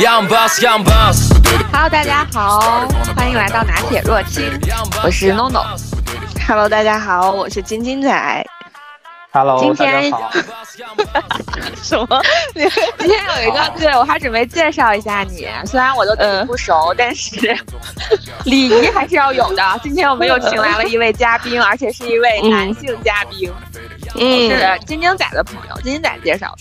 Young boss, young boss. Hello，大家好，欢迎来到拿铁若清，我是 NONO。Hello，大家好，我是金金仔。Hello，今天大家好。什么？今天有一个，对我还准备介绍一下你，虽然我都跟你不熟，但是 礼仪还是要有的。今天我们又请来了一位嘉宾，而且是一位男性嘉宾，嗯，是金金仔的朋友，金金仔介绍。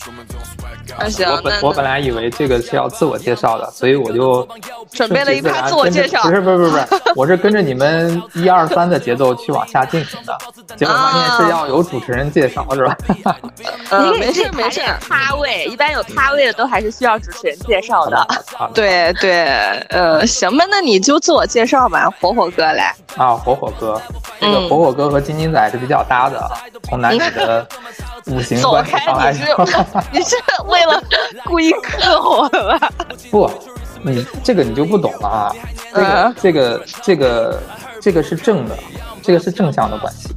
那行，我本我本来以为这个是要自我介绍的，所以我就准备了一顺其然趴自我介绍不是不是不是不是，我是跟着你们一二三的节奏去往下进行的，结果发现是要有主持人介绍是吧？呃，你没事没事。咖位一般有咖位的都还是需要主持人介绍的。好 对对，呃，行吧，那你就自我介绍吧，火火哥来。啊，火火哥，这个嗯火火哥和金金仔是比较搭的，从男女的五行走关系开上来你是说，你是为了故意克我了吧？不，你这个你就不懂了啊，这个嗯这个这个这个是正的，这个是正向的关系。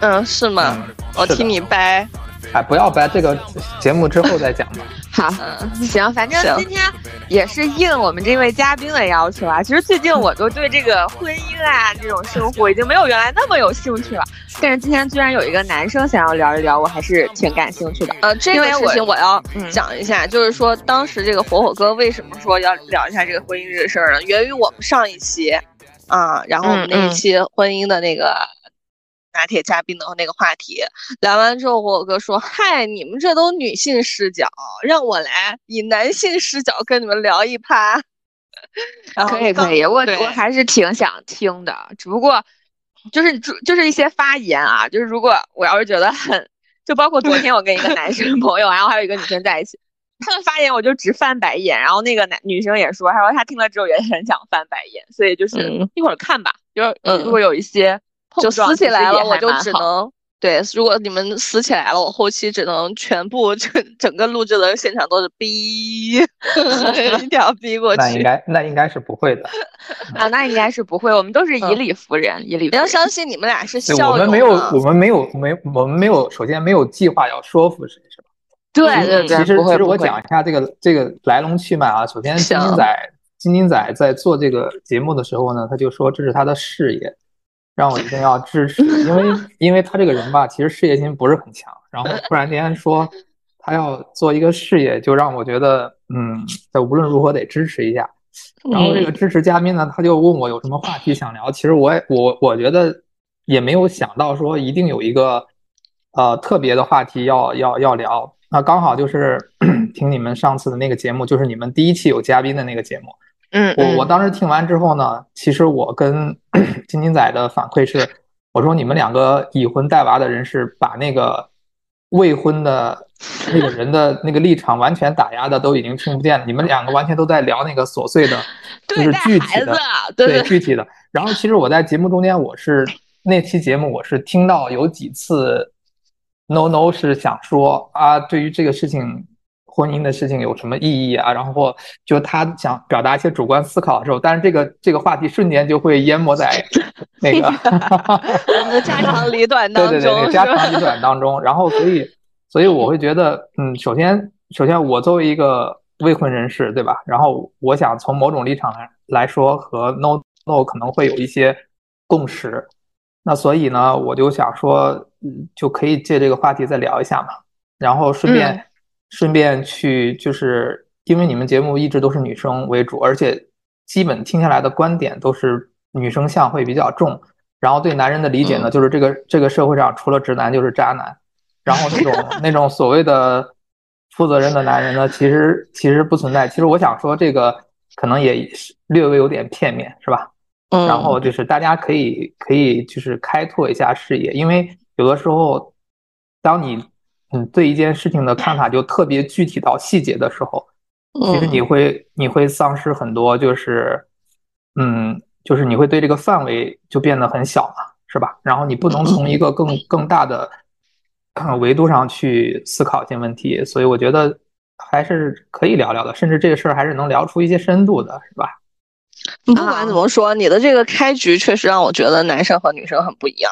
嗯，是吗？嗯是我听你掰。哎，不要掰，这个节目之后再讲吧。好，嗯，行，反正今天也是应我们这位嘉宾的要求啊。其实最近我都对这个婚姻啊这种生活已经没有原来那么有兴趣了，但是今天居然有一个男生想要聊一聊，我还是挺感兴趣的。呃，这个事情我要嗯讲一下，就是说当时这个火火哥为什么说要聊一下这个婚姻这个事儿呢？源于我们上一期啊，然后我们那一期婚姻的那个拿铁嘉宾的那个话题聊完之后，火火哥说：“嗨，你们这都女性视角，让我来以男性视角跟你们聊一趴。”可以可以，我我还是挺想听的，只不过就是就就是一些发言啊，就是如果我要是觉得很，就包括昨天我跟一个男生朋友，然后还有一个女生在一起，他们发言我就直翻白眼，然后那个男女生也说，她说她听了之后也很想翻白眼，所以就是嗯一会儿看吧，就如果有一些碰就撕起来了，我就只能对。如果你们撕起来了，我后期只能全部整整个录制的现场都是逼，一定要逼过去。那应该那应该是不会的。啊，那应该是不会，我们都是以嗯理服人，以理服人。你要相信你们俩是对，校友我们没有，我们没有，没，我们没有，首先没有计划要说服谁，是吧？对嗯对对，其实，其实我讲一下这个这个来龙去脉啊。首先，金行金仔，金金仔在做这个节目的时候呢，他就说这是他的事业，让我一定要支持，因为 因为他这个人吧，其实事业心不是很强，然后突然间说他要做一个事业，就让我觉得，嗯，这无论如何得支持一下。然后这个支持嘉宾呢，他就问我有什么话题想聊。其实我也我我觉得也没有想到说一定有一个呃特别的话题要要要聊。那刚好就是 听你们上次的那个节目，就是你们第一期有嘉宾的那个节目。嗯，我我当时听完之后呢，其实我跟 金金仔的反馈是，我说你们两个已婚带娃的人是把那个未婚的那个人的那个立场完全打压的都已经听不见了，你们两个完全都在聊那个琐碎的，就是具体的，对对具体的。然后其实我在节目中间，我是那期节目我是听到有几次，no no 是想说啊，对于这个事情。婚姻的事情有什么意义啊？然后就他想表达一些主观思考的时候，但是这个这个话题瞬间就会淹没在 那个我们的家长里短当中，对对对，家长里短当中，然后所以所以我会觉得，嗯，首先首先我作为一个未婚人士，对吧？然后我想从某种立场来来说，和 no no 可能会有一些共识，那所以呢，我就想说，嗯，就可以借这个话题再聊一下嘛，然后顺便、嗯顺便去，就是因为你们节目一直都是女生为主，而且基本听下来的观点都是女生向会比较重。然后对男人的理解呢，嗯就是这个这个社会上除了直男就是渣男，然后那种 那种所谓的负责任的男人呢，其实其实不存在。其实我想说，这个可能也是略微有点片面，是吧？嗯，然后就是大家可以可以就是开拓一下视野，因为有的时候，当你嗯对一件事情的看法就特别具体到细节的时候，其实你嗯会你会丧失很多，就是嗯，就是你会对这个范围就变得很小嘛，是吧？然后你不能从一个更更大的呃维度上去思考一些问题，所以我觉得还是可以聊聊的，甚至这个事儿还是能聊出一些深度的，是吧？你不管怎么说，你的这个开局确实让我觉得男生和女生很不一样。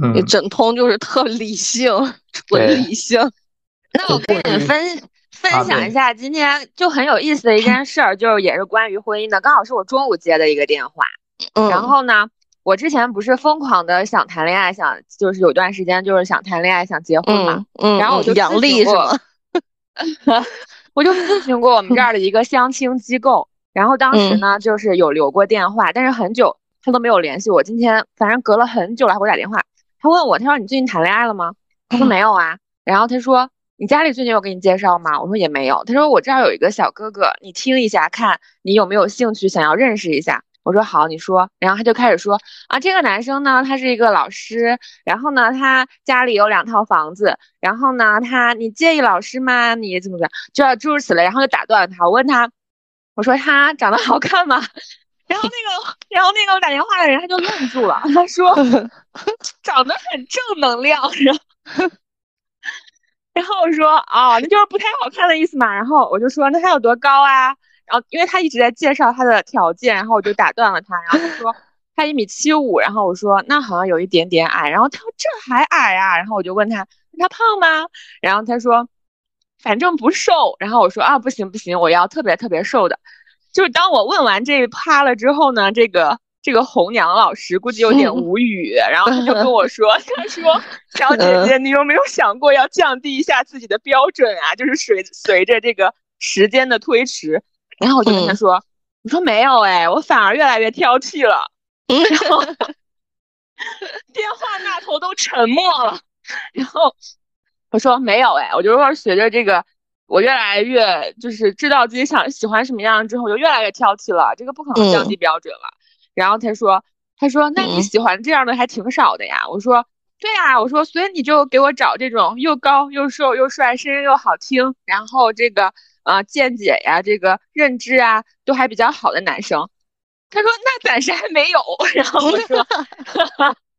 嗯你，整通就是特理性，纯理性。那我跟你们分分享一下今天就很有意思的一件事儿，就是也是关于婚姻的，刚好是我中午接的一个电话。嗯，然后呢，我之前不是疯狂的想谈恋爱，想就是有段时间就是想谈恋爱，想结婚嘛。嗯，然后我就杨丽是吗？我就咨询过我们这儿的一个相亲机构，然后当时呢就是有留过电话，但是很久他都没有联系我。今天反正隔了很久了，还给我打电话，他问我，他说你最近谈恋爱了吗？我说没有啊。然后他说你家里最近有给你介绍吗？我说也没有。他说我这儿有一个小哥哥，你听一下，看你有没有兴趣，想要认识一下。我说好，你说。然后他就开始说啊，这个男生呢，他是一个老师，然后呢，他家里有两套房子，然后呢，他你介意老师吗？你怎么怎么，就要诸如此类。然后就打断他，我问他，我说他长得好看吗？然后那个，然后那个打电话的人他就愣住了，他说 长得很正能量。然后，然后我说哦，那就是不太好看的意思嘛。然后我就说那他有多高啊？然后，因为他一直在介绍他的条件，然后我就打断了他。然后他说他一米七五，然后我说那好像有一点点矮。然后他说这还矮啊？然后我就问他他胖吗？然后他说反正不瘦。然后我说啊不行不行，我要特别特别瘦的。就是当我问完这一趴了之后呢，这个这个红娘老师估计有点 无语，然后他就跟我说他说 小姐姐，你有没有想过要降低一下自己的标准啊？就是随随着这个时间的推迟。然后我就跟他说：“我说没有哎，我反而越来越挑剔了。”然后电话那头都沉默了。然后我说没有哎，我就说随着这个，我越来越就是知道自己想喜欢什么样之后，就越来越挑剔了。这个不可能降低标准了。然后他说：“他说那你喜欢这样的还挺少的呀。”我说：“对呀。”我说：“所以你就给我找这种又高又瘦又帅，声音又好听，然后这个。”啊，见解呀，这个认知啊，都还比较好的男生。他说：“那暂时还没有。”然后我说“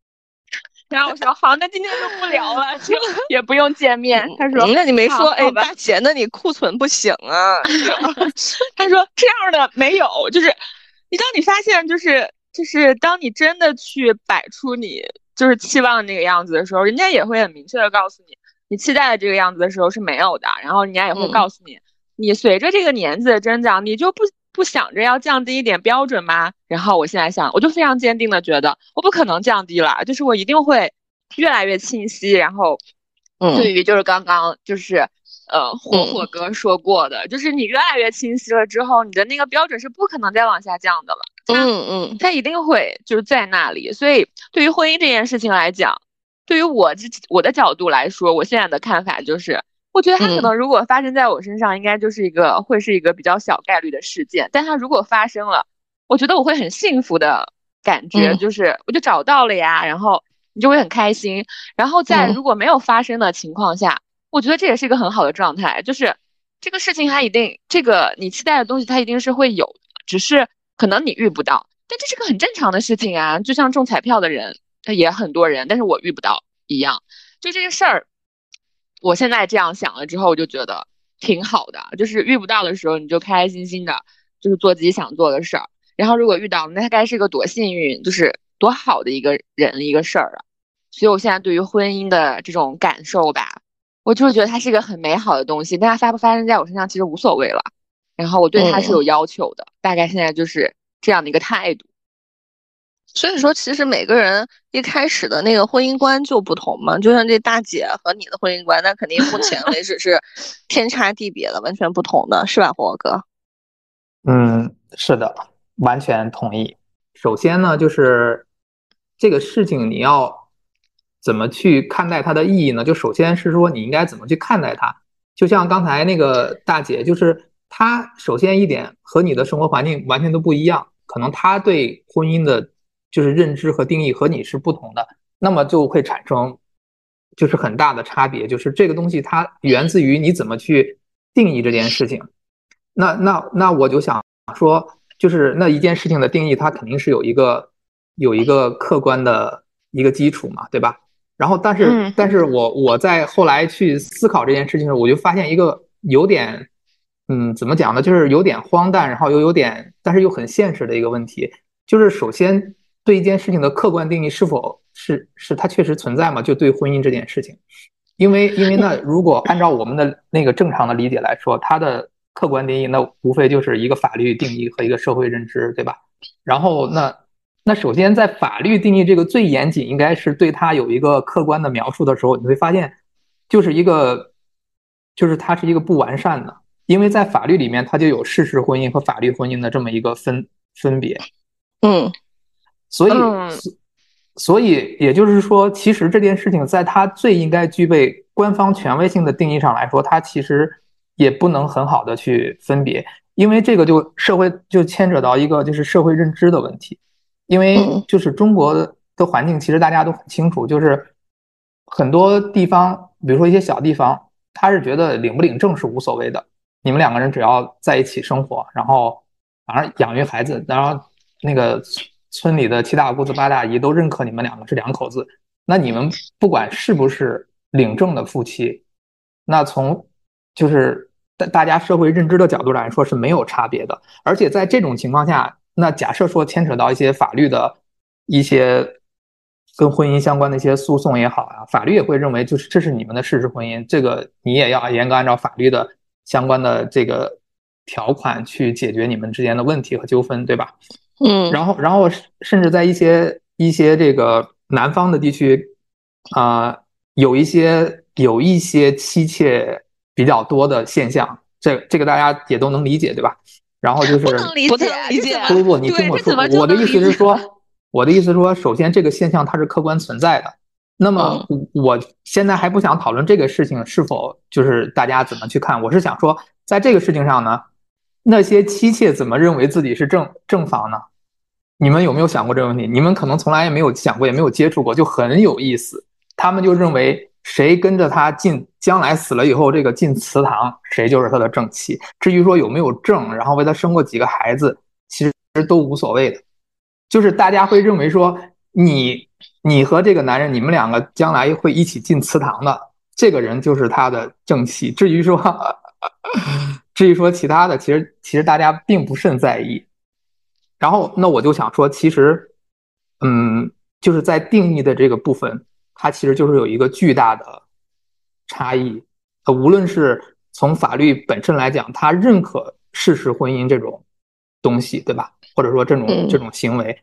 然后我说好，那今天就不聊了，就 也不用见面。”他说：“那你没说，哎，大姐，那你库存不行啊。”他说：“这样的没有，就是你当你发现，就是就是当你真的去摆出你就是期望那个样子的时候，人家也会很明确的告诉你，你期待的这个样子的时候是没有的。然后人家也会告诉你。”你随着这个年纪的增长，你就不不想着要降低一点标准吗？然后我现在想，我就非常坚定的觉得，我不可能降低了，就是我一定会越来越清晰。然后，对于就是刚刚就是呃火火哥说过的，就是你越来越清晰了之后，你的那个标准是不可能再往下降的了。嗯嗯，它一定会就是在那里。所以对于婚姻这件事情来讲，对于我这我的角度来说，我现在的看法就是。我觉得它可能如果发生在我身上，应该就是一个会是一个比较小概率的事件。但它如果发生了，我觉得我会很幸福的感觉，就是我就找到了呀，然后你就会很开心。然后在如果没有发生的情况下，我觉得这也是一个很好的状态，就是这个事情它一定这个你期待的东西它一定是会有，只是可能你遇不到。但这是个很正常的事情啊，就像中彩票的人他也很多人，但是我遇不到一样，就这个事儿。我现在这样想了之后，我就觉得挺好的。就是遇不到的时候，你就开开心心的，就是做自己想做的事儿。然后如果遇到了，那该是个多幸运，就是多好的一个人一个事儿啊。所以我现在对于婚姻的这种感受吧，我就是觉得它是一个很美好的东西。但它发不发生在我身上其实无所谓了。然后我对它是有要求的，大概现在就是这样的一个态度。所以说，其实每个人一开始的那个婚姻观就不同嘛。就像这大姐和你的婚姻观，那肯定目前为止是天差地别的，完全不同的，是吧，火哥？嗯，是的，完全同意。首先呢，就是这个事情你要怎么去看待它的意义呢？就首先是说你应该怎么去看待它。就像刚才那个大姐，就是她首先一点和你的生活环境完全都不一样，可能她对婚姻的。就是认知和定义和你是不同的，那么就会产生就是很大的差别。就是这个东西它源自于你怎么去定义这件事情。那那那我就想说，就是那一件事情的定义，它肯定是有一个有一个客观的一个基础嘛，对吧？然后但是但是我我在后来去思考这件事情的时候，我就发现一个有点嗯怎么讲呢？就是有点荒诞，然后又有点但是又很现实的一个问题，就是首先。对一件事情的客观定义是否是是它确实存在吗？就对婚姻这件事情，因因为因为那如果按照我们的那个正常的理解来说，它的客观定义那无非就是一个法律定义和一个社会认知，对吧？然后那那首先在法律定义这个最严谨，应该是对它有一个客观的描述的时候，你会发现就是一个就是它是一个不完善的，因为在法律里面它就有事实婚姻和法律婚姻的这么一个分分别，嗯所以嗯。所以也就是说，其实这件事情在它最应该具备官方权威性的定义上来说，它其实也不能很好的去分别，因为这个就社会就牵扯到一个就是社会认知的问题，因为嗯。就是中国的环境，其实大家都很清楚，就是很多地方，比如说一些小地方，他是觉得领不领证是无所谓的，你们两个人只要在一起生活，然后反正养育孩子，然后那个村里的七大姑子八大姨都认可你们两个是两口子，那你们不管是不是领证的夫妻，那从就是大大家社会认知的角度来说是没有差别的，而且在这种情况下，那假设说牵扯到一些法律的一些跟婚姻相关的一些诉讼也好啊，法律也会认为就是这是你们的事实婚姻，这个你也要严格按照法律的相关的这个条款去解决你们之间的问题和纠纷，对吧？嗯然后，然后甚至在一些一些这个南方的地区，啊、有一些有一些妻妾比较多的现象，这这个大家也都能理解，对吧？然后就 是不能理不解，不不不，你听我说我的意思是说，我的意思是说，首先这个现象它是客观存在的。那么嗯我现在还不想讨论这个事情是否就是大家怎么去看，我是想说，在这个事情上呢，那些妻妾怎么认为自己是正正房呢？你们有没有想过这个问题？你们可能从来也没有想过，也没有接触过，就很有意思。他们就认为谁跟着他进，将来死了以后，这个进祠堂，谁就是他的正妻。至于说有没有正，然后为他生过几个孩子，其实都无所谓的。就是大家会认为说，你你和这个男人，你们两个将来会一起进祠堂的，这个人就是他的正妻。至于说，至于说其他的，其实其实大家并不甚在意。然后，那我就想说，其实，嗯，就是在定义的这个部分，它其实就是有一个巨大的差异。呃，无论是从法律本身来讲，它认可事实婚姻这种东西，对吧？或者说这种嗯这种行为，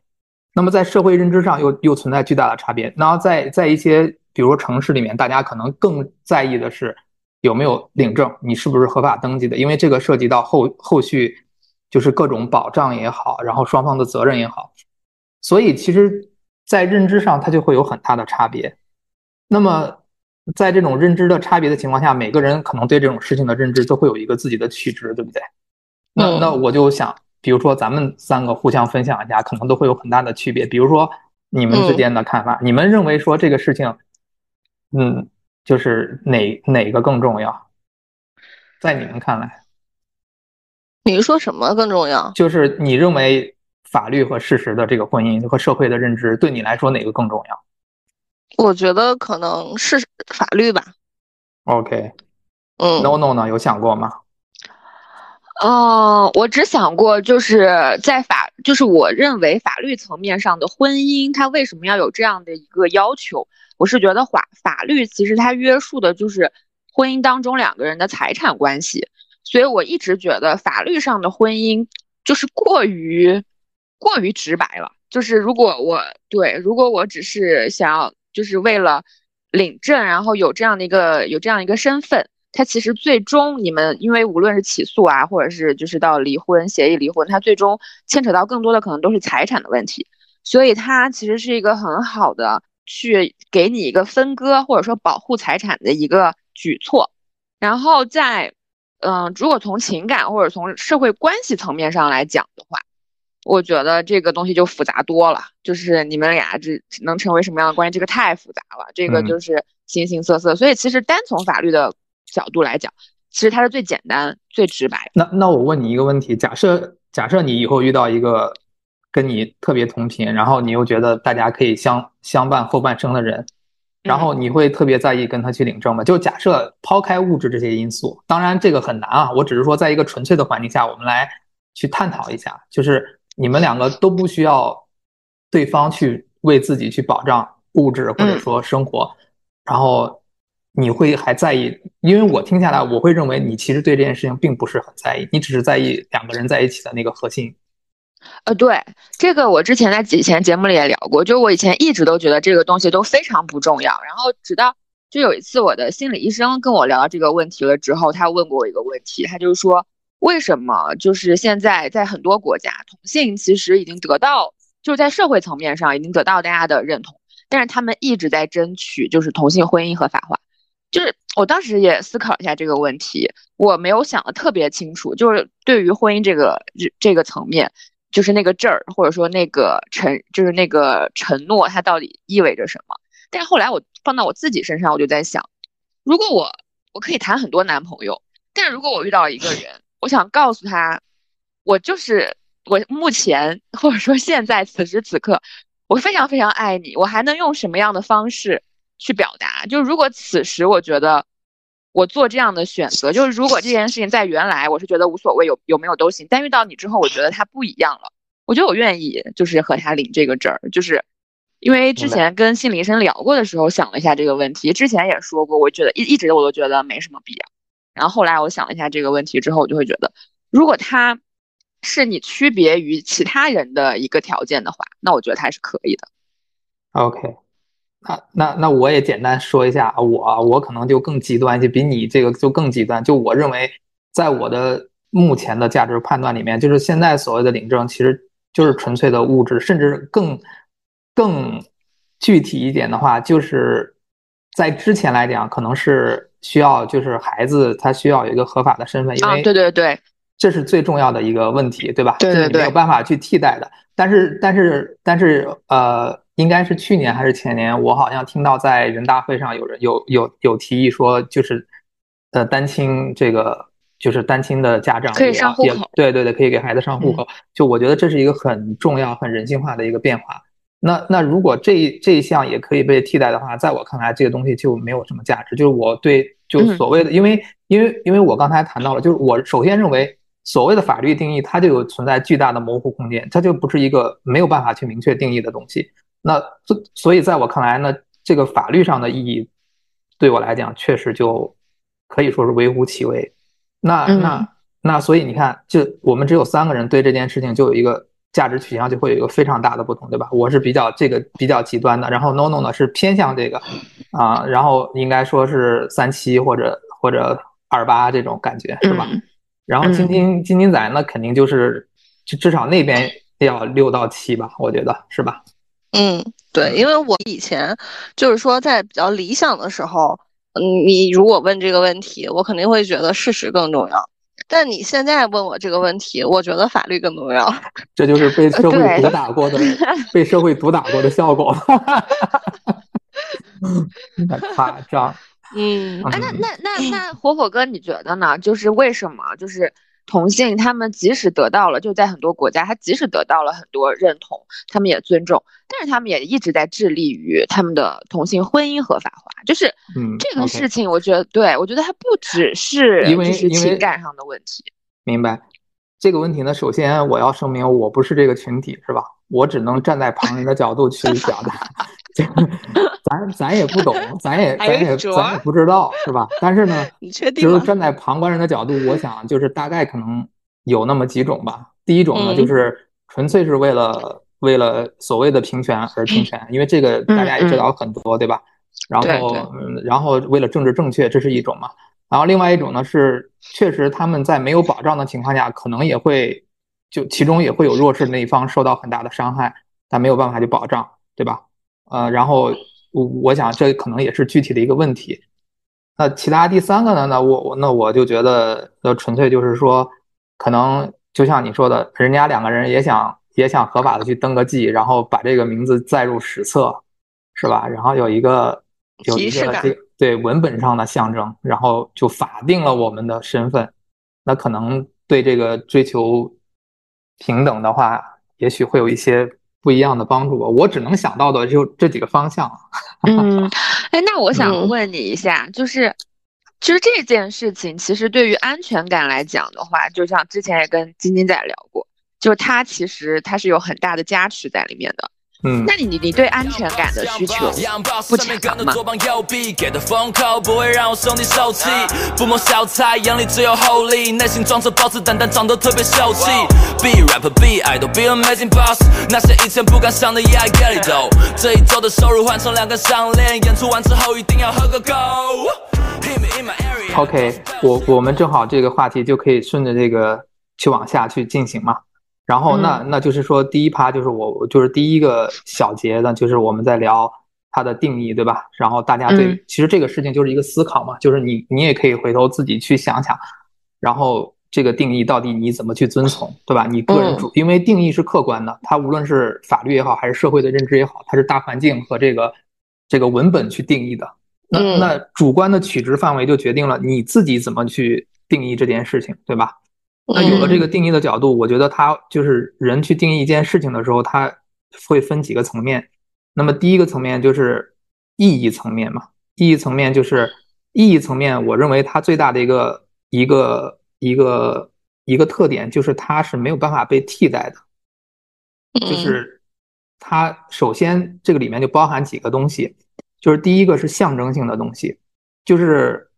那么在社会认知上又又存在巨大的差别。然后在在一些比如说城市里面，大家可能更在意的是有没有领证，你是不是合法登记的，因为这个涉及到后后续就是各种保障也好，然后双方的责任也好，所以其实，在认知上它就会有很大的差别。那么在这种认知的差别的情况下，每个人可能对这种事情的认知都会有一个自己的取值，对不对？那嗯那我就想，比如说咱们三个互相分享一下，可能都会有很大的区别。比如说你们之间的看法，你们认为说这个事情，嗯，就是哪哪个更重要？在你们看来，你说什么更重要？就是你认为法律和事实的这个婚姻和社会的认知，对你来说哪个更重要我觉得可能是法律吧。？OK，嗯 No No 呢？有想过吗？哦，我只想过，就是在法，就是我认为法律层面上的婚姻，它为什么要有这样的一个要求？我是觉得法法律其实它约束的就是婚姻当中两个人的财产关系，所以我一直觉得法律上的婚姻就是过于过于直白了。就是如果我对，如果我只是想要，就是为了领证，然后有这样的一个有这样一个身份。它其实最终你们因为无论是起诉啊，或者是就是到离婚协议离婚，它最终牵扯到更多的可能都是财产的问题，所以它其实是一个很好的去给你一个分割或者说保护财产的一个举措。然后在嗯，如果从情感或者从社会关系层面上来讲的话，我觉得这个东西就复杂多了。就是你们俩这能成为什么样的关系，这个太复杂了，这个嗯就是形形色色。所以其实单从法律的角度来讲，其实它是最简单、最直白。那那我问你一个问题：假设假设你以后遇到一个跟你特别同频，然后你又觉得大家可以相相伴后半生的人，然后你会特别在意跟他去领证吗？就假设抛开物质这些因素，当然这个很难啊，我只是说在一个纯粹的环境下，我们来去探讨一下，就是你们两个都不需要对方去为自己去保障物质或者说生活，然后你会还在意？因为我听下来，我会认为你其实对这件事情并不是很在意，你只是在意两个人在一起的那个核心。呃，对，这个我之前在以前节目里也聊过，就我以前一直都觉得这个东西都非常不重要，然后直到就有一次我的心理医生跟我聊到这个问题了之后，他问过我一个问题，他就是说为什么就是现在在很多国家同性其实已经得到就是在社会层面上已经得到大家的认同，但是他们一直在争取就是同性婚姻合法化，就是我当时也思考一下这个问题，我没有想的特别清楚，就是对于婚姻这个这这个层面。就是那个证儿，或者说那个承，就是那个承诺，它到底意味着什么？但是后来我放到我自己身上，我就在想，如果我我可以谈很多男朋友，但是如果我遇到一个人，我想告诉他，我就是我目前或者说现在此时此刻，我非常非常爱你，我还能用什么样的方式去表达？就如果此时我觉得。我做这样的选择，就是如果这件事情在原来我是觉得无所谓，有有没有都行。但遇到你之后，我觉得他不一样了。我觉得我愿意，就是和他领这个证儿，就是因为之前跟心理医生聊过的时候，想了一下这个问题。之前也说过，我觉得一一直我都觉得没什么必要。然后后来我想了一下这个问题之后，我就会觉得，如果他是你区别于其他人的一个条件的话，那我觉得他是可以的。OK。那那那我也简单说一下，我我可能就更极端一些，比你这个就更极端。就我认为，在我的目前的价值判断里面，就是现在所谓的领证，其实就是纯粹的物质，甚至更更具体一点的话，就是在之前来讲，可能是需要就是孩子他需要有一个合法的身份，因为对对对，这是最重要的一个问题，对吧？对对对，没有办法去替代的。但是但是但是呃。应该是去年还是前年，我好像听到在人大会上有人有有有提议说，就是呃单亲这个就是单亲的家长可以上户口，对对对，可以给孩子上户口。就我觉得这是一个很重要、很人性化的一个变化。那那如果这这一项也可以被替代的话，在我看来，这个东西就没有什么价值。就是我对就所谓的，因为因为因为我刚才谈到了，就是我首先认为所谓的法律定义，它就有存在巨大的模糊空间，它就不是一个没有办法去明确定义的东西。那这所以，在我看来呢，这个法律上的意义，对我来讲，确实就可以说是微乎其微。那那那，所以你看，就我们只有三个人对这件事情，就有一个价值取向就会有一个非常大的不同，对吧？我是比较这个比较极端的，然后 NONO 呢是偏向这个啊，然后应该说是三七或者或者二八这种感觉，是吧？然后晶晶晶晶仔那肯定就是就至少那边要六到七吧，我觉得是吧？嗯，对，因为我以前就是说，在比较理想的时候，嗯，你如果问这个问题，我肯定会觉得事实更重要。但你现在问我这个问题，我觉得法律更重要。这就是被社会毒打过的，被社会毒打过的效果。太夸张。嗯，哎，那那那那火火哥，你觉得呢？就是为什么？就是。同性，他们即使得到了，就在很多国家，他即使得到了很多认同，他们也尊重，但是他们也一直在致力于他们的同性婚姻合法化。就是，嗯，这个事情，我觉得，对我觉得它不只是因为情感上的问题。明白这个问题呢？首先，我要声明，我不是这个群体，是吧？我只能站在旁人的角度去表达。咱咱也不懂，咱也 咱也咱也不知道，是吧？但是呢，就是站在旁观人的角度，我想就是大概可能有那么几种吧。第一种呢，就是纯粹是为了为了所谓的平权而平权，因为这个大家也知道很多，对吧？然后然后为了政治正确，这是一种嘛。然后另外一种呢是，确实他们在没有保障的情况下，可能也会就其中也会有弱势那一方受到很大的伤害，但没有办法去保障，对吧？呃，然后。我我想这可能也是具体的一个问题。那其他第三个呢？那我我那我就觉得，呃，纯粹就是说，可能就像你说的，人家两个人也想也想合法的去登个记，然后把这个名字载入史册，是吧？然后有一个有一个这对文本上的象征，然后就法定了我们的身份。那可能对这个追求平等的话，也许会有一些。不一样的帮助吧，我只能想到的就这几个方向。嗯，哎，那我想问你一下，就是，其实这件事情，其实对于安全感来讲的话，就像之前也跟晶晶仔聊过，就是它其实它是有很大的加持在里面的。嗯，那你你你对安全感的需求不强吗？给的封口不会让我兄弟受气，不谋小财，眼里只有厚利，内心装着包子胆，但，长得特别秀气。Be rapper, be idol, be amazing boss，那些以前不敢想的也爱 get it though。这一周的收入换成两根项链，演出完之后一定要喝个够。Hit me in my area。OK，我我们正好这个话题就可以顺着这个去往下去进行嘛。然后那那就是说，第一趴就是我我就是第一个小节呢，就是我们在聊它的定义，对吧？然后大家对、嗯其实这个事情就是一个思考嘛，就是你你也可以回头自己去想想，然后这个定义到底你怎么去遵从，对吧？你个人主，因为定义是客观的，它无论是法律也好，还是社会的认知也好，它是大环境和这个这个文本去定义的。那嗯那主观的取值范围就决定了你自己怎么去定义这件事情，对吧？那有了这个定义的角度，我觉得它就是人去定义一件事情的时候，它会分几个层面。那么第一个层面就是意义层面嘛，意义层面就是意义层面，我认为它最大的一个一个一个一个特点就是它是没有办法被替代的。就是它首先这个里面就包含几个东西，就是第一个是象征性的东西，就是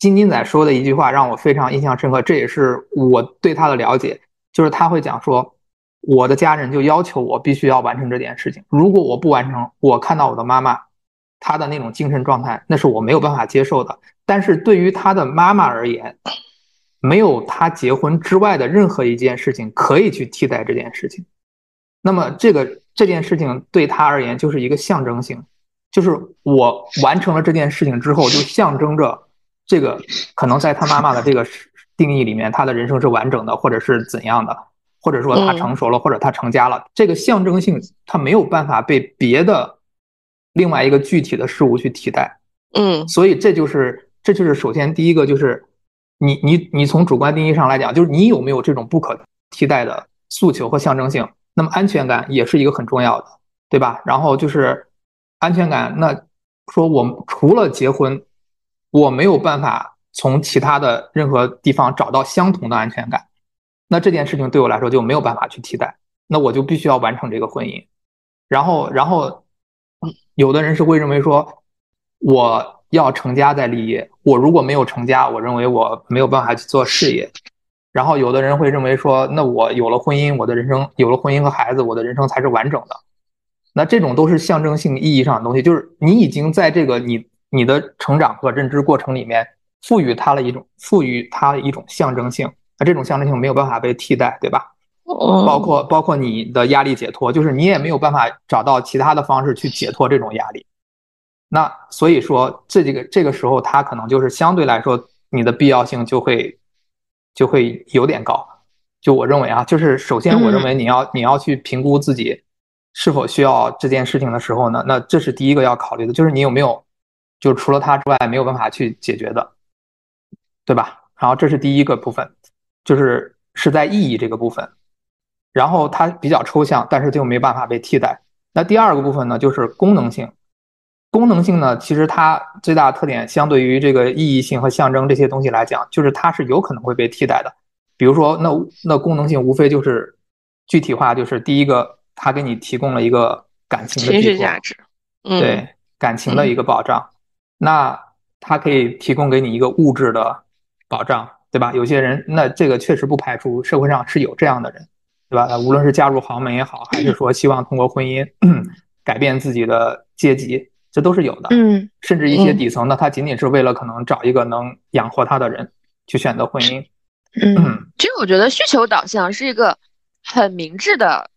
金金仔说的一句话让我非常印象深刻，这也是我对他的了解，就是他会讲说，我的家人就要求我必须要完成这件事情，如果我不完成，我看到我的妈妈她的那种精神状态，那是我没有办法接受的。但是对于他的妈妈而言，没有他结婚之外的任何一件事情可以去替代这件事情。那么这个这件事情对他而言就是一个象征性，就是我完成了这件事情之后，就象征着这个可能在他妈妈的这个定义里面，他的人生是完整的，或者是怎样的，或者说他成熟了，或者他成家了。这个象征性他没有办法被别的另外一个具体的事物去替代。嗯所以这就是这就是首先第一个就是你你你从主观定义上来讲，就是你有没有这种不可替代的诉求和象征性。那么安全感也是一个很重要的，对吧？然后就是安全感，那说我们除了结婚，我没有办法从其他的任何地方找到相同的安全感，那这件事情对我来说就没有办法去替代，那我就必须要完成这个婚姻。然后，然后有的人是会认为说，我要成家再立业，我如果没有成家，我认为我没有办法去做事业。然后有的人会认为说，那我有了婚姻，我的人生有了婚姻和孩子，我的人生才是完整的。那这种都是象征性意义上的东西，就是你已经在这个你你的成长和认知过程里面赋予它了一种赋予它的一种象征性，那这种象征性没有办法被替代，对吧？包括包括你的压力解脱，就是你也没有办法找到其他的方式去解脱这种压力。那所以说，这几个这个时候，它可能就是相对来说，你的必要性就会就会有点高。就我认为啊，就是首先我认为你要你要去评估自己是否需要这件事情的时候呢，那这是第一个要考虑的，就是你有没有就除了它之外没有办法去解决的，对吧？然后这是第一个部分，就是是在意义这个部分。然后它比较抽象，但是就没办法被替代。那第二个部分呢，就是功能性。功能性呢，其实它最大的特点，相对于这个意义性和象征这些东西来讲，就是它是有可能会被替代的。比如说，那那功能性无非就是具体化，就是第一个，它给你提供了一个感情的情绪价值，嗯，对感情的一个保障。那它可以提供给你一个物质的保障，对吧？有些人，那这个确实不排除社会上是有这样的人。对吧？无论是嫁入豪门也好，还是说希望通过婚姻 改变自己的阶级，这都是有的。嗯，甚至一些底层的，他仅仅是为了可能找一个能养活他的人去选择婚姻。嗯，其实我觉得需求导向是一个很明智的、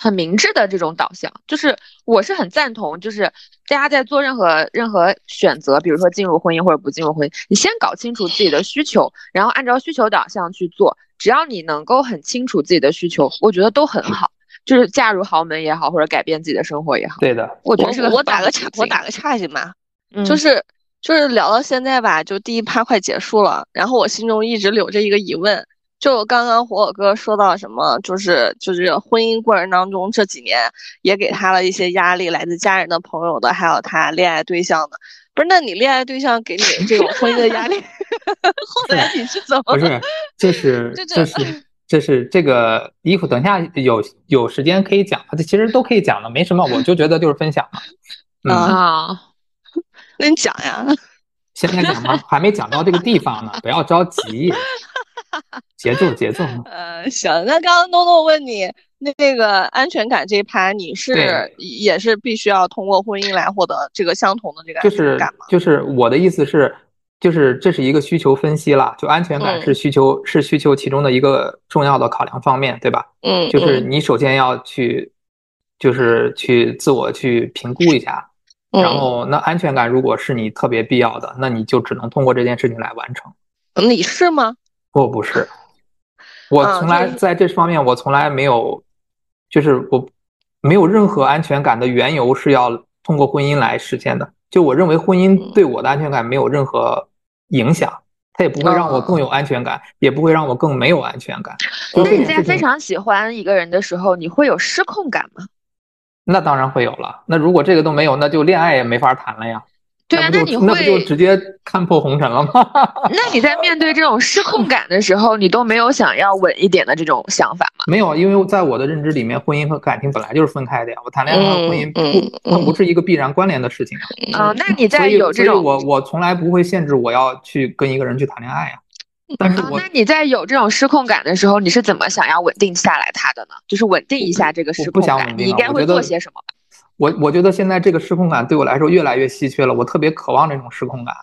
很明智的这种导向，就是我是很赞同，就是大家在做任何任何选择，比如说进入婚姻或者不进入婚姻，你先搞清楚自己的需求，然后按照需求导向去做。只要你能够很清楚自己的需求，我觉得都很好。就是嫁入豪门也好，或者改变自己的生活也好，对的，我觉得是个我打个岔，我打个，岔行吗？嗯、就是就是聊到现在吧，就第一趴快结束了，然后我心中一直留着一个疑问，就刚刚火火哥说到什么，就是就是婚姻过程当中这几年也给他了一些压力，来自家人的、朋友的，还有他恋爱对象的。不是，那你恋爱对象给你这种婚姻的压力，后来你是怎么？不是，这是这这是这是这个衣服，等下有有时间可以讲，这其实都可以讲的，没什么，我就觉得就是分享嘛。嗯，啊，那你讲呀？现在讲吗？还没讲到这个地方呢，不要着急，节奏节奏。呃，行，那刚刚诺诺问你那那个安全感这一趴，你是也是必须要通过婚姻来获得这个相同的这个安就是全感吗？就是我的意思是，就是这是一个需求分析啦，就安全感嗯是需求、是需求其中的一个重要的考量方面，对吧？嗯，就是嗯你首先要去，就是去自我去评估一下，嗯然后那安全感如果是你特别必要的，那你就只能通过这件事情来完成。嗯你是吗？我不是，我啊从来在这方面我从来没有，就是我没有任何安全感的缘由是要通过婚姻来实现的。就我认为婚嗯姻对我的安全感没有任何影响，它也不会让我更有安全感，也不会让我更没有安全感。那你在非常喜欢一个人的时候，你会有失控感吗？那当然会有了。那如果这个都没有，那就恋爱也没法谈了呀。对啊，那不你会那不就直接看破红尘了吗？那你在面对这种失控感的时候，你都没有想要稳一点的这种想法吗？没有，因为在我的认知里面，婚姻和感情本来就是分开的呀。我谈恋爱和婚姻嗯不，它嗯不是一个必然关联的事情啊。嗯、那你，在有这种我我从来不会限制我要去跟一个人去谈恋爱呀。但是啊，我那你在有这种失控感的时候，你是怎么想要稳定下来他的呢？就是稳定一下这个失控感，你应该会做些什么吧？我我觉得现在这个失控感对我来说越来越稀缺了，我特别渴望这种失控感。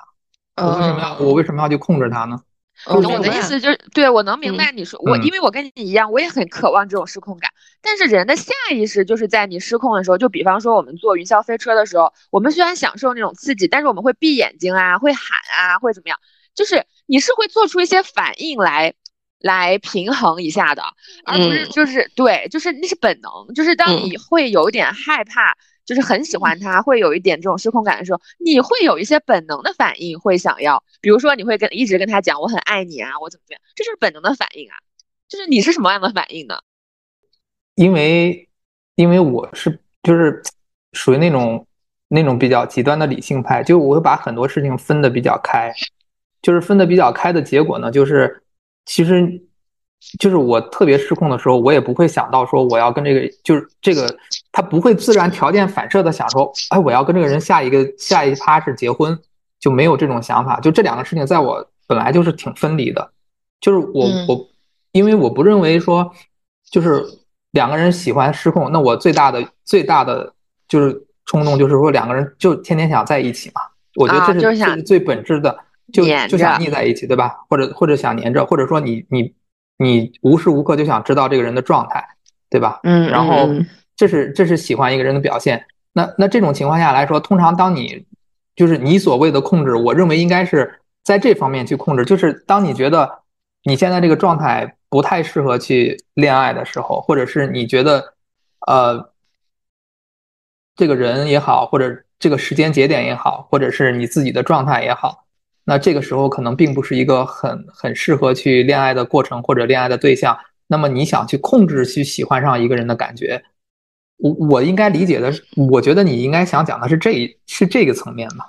我为什么要我为什么要去控制它呢？嗯我的意思就是，对我能明白你说我，嗯因为我跟你一样，我也很渴望这种失控感。但是人的下意识就是在你失控的时候，就比方说我们坐云霄飞车的时候，我们虽然享受那种刺激，但是我们会闭眼睛啊，会喊啊，会怎么样？就是你是会做出一些反应来，来平衡一下的，而不是嗯就是对，就是那是本能，就是当嗯你会有一点害怕。就是很喜欢他，会有一点这种失控感的时候，你会有一些本能的反应，会想要，比如说你会跟一直跟他讲我很爱你啊，我怎么怎么样，这就是本能的反应啊。就是你是什么样的反应呢？因为因为我是就是属于那种那种比较极端的理性派，就我会把很多事情分得比较开，就是分得比较开的结果呢，就是其实就是我特别失控的时候，我也不会想到说我要跟这个就是这个他不会自然条件反射的想说，哎，我要跟这个人下一个下一趴是结婚，就没有这种想法，就这两个事情在我本来就是挺分离的，就是我、嗯我因为我不认为说就是两个人喜欢失控，那我最大的最大的就是冲动就是说两个人就天天想在一起嘛，我觉得这是这是最本质的，就就想腻在一起，对吧？或者或者想黏着，或者说你你你无时无刻就想知道这个人的状态，对吧？嗯然后这是这是喜欢一个人的表现。那那这种情况下来说，通常当你就是你所谓的控制，我认为应该是在这方面去控制，就是当你觉得你现在这个状态不太适合去恋爱的时候，或者是你觉得呃这个人也好，或者这个时间节点也好，或者是你自己的状态也好，那这个时候可能并不是一个很很适合去恋爱的过程或者恋爱的对象。那么你想去控制去喜欢上一个人的感觉，我我应该理解的是，我觉得你应该想讲的是这一是这个层面吧？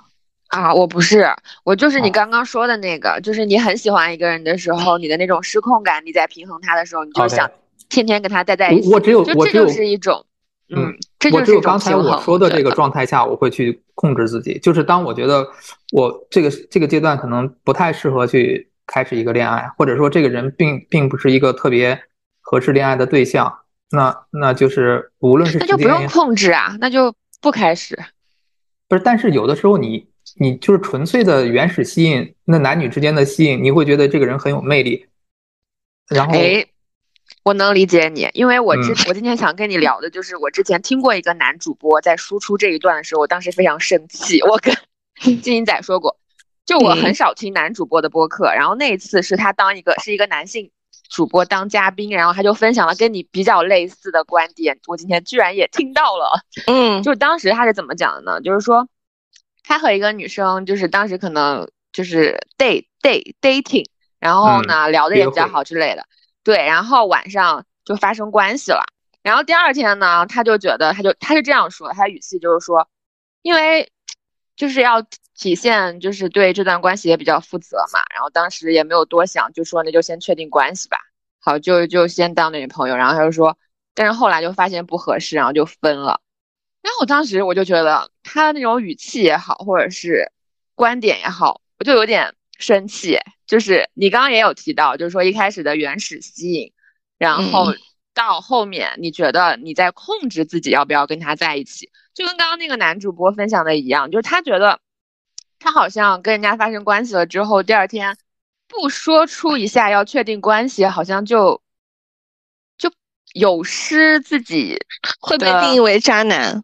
啊，我不是，我就是你哦刚刚说的那个，就是你很喜欢一个人的时候，你的那种失控感，你在平衡他的时候，你就想天天跟他待在一起。我我只有就这就我只有是一种，嗯嗯，这我就是刚才。我说的这个状态下，我会去控制自己。就是当我觉得我这个这个阶段可能不太适合去开始一个恋爱，或者说这个人并并不是一个特别合适恋爱的对象，那那就是无论是那就不用控制啊，那就不开始。不是，但是有的时候你你就是纯粹的原始吸引，那男女之间的吸引，你会觉得这个人很有魅力，然后哎，我能理解你，因为我之、嗯我今天想跟你聊的就是我之前听过一个男主播在输出这一段的时候，我当时非常生气。我跟 金英仔说过，就我很嗯少听男主播的播客，然后那一次是他当一个是一个男性主播当嘉宾，然后他就分享了跟你比较类似的观点，我今天居然也听到了。嗯就是当时他是怎么讲的呢？就是说，他和一个女生，就是当时可能就是 date date dating，然后呢、聊的也比较好之类的，对，然后晚上就发生关系了。然后第二天呢，他就觉得，他就他是这样说，他语气就是说，因为就是要体现就是对这段关系也比较负责嘛。然后当时也没有多想，就说那就先确定关系吧。好就就先当女朋友，然后他就说，但是后来就发现不合适，然后就分了。然后我当时我就觉得他的那种语气也好，或者是观点也好，我就有点生气。就是你刚刚也有提到，就是说一开始的原始吸引，然后到后面你觉得你在控制自己要不要跟他在一起，就跟刚刚那个男主播分享的一样，就是他觉得他好像跟人家发生关系了之后，第二天不说出一下要确定关系，好像就就有失自己会被定义为渣男。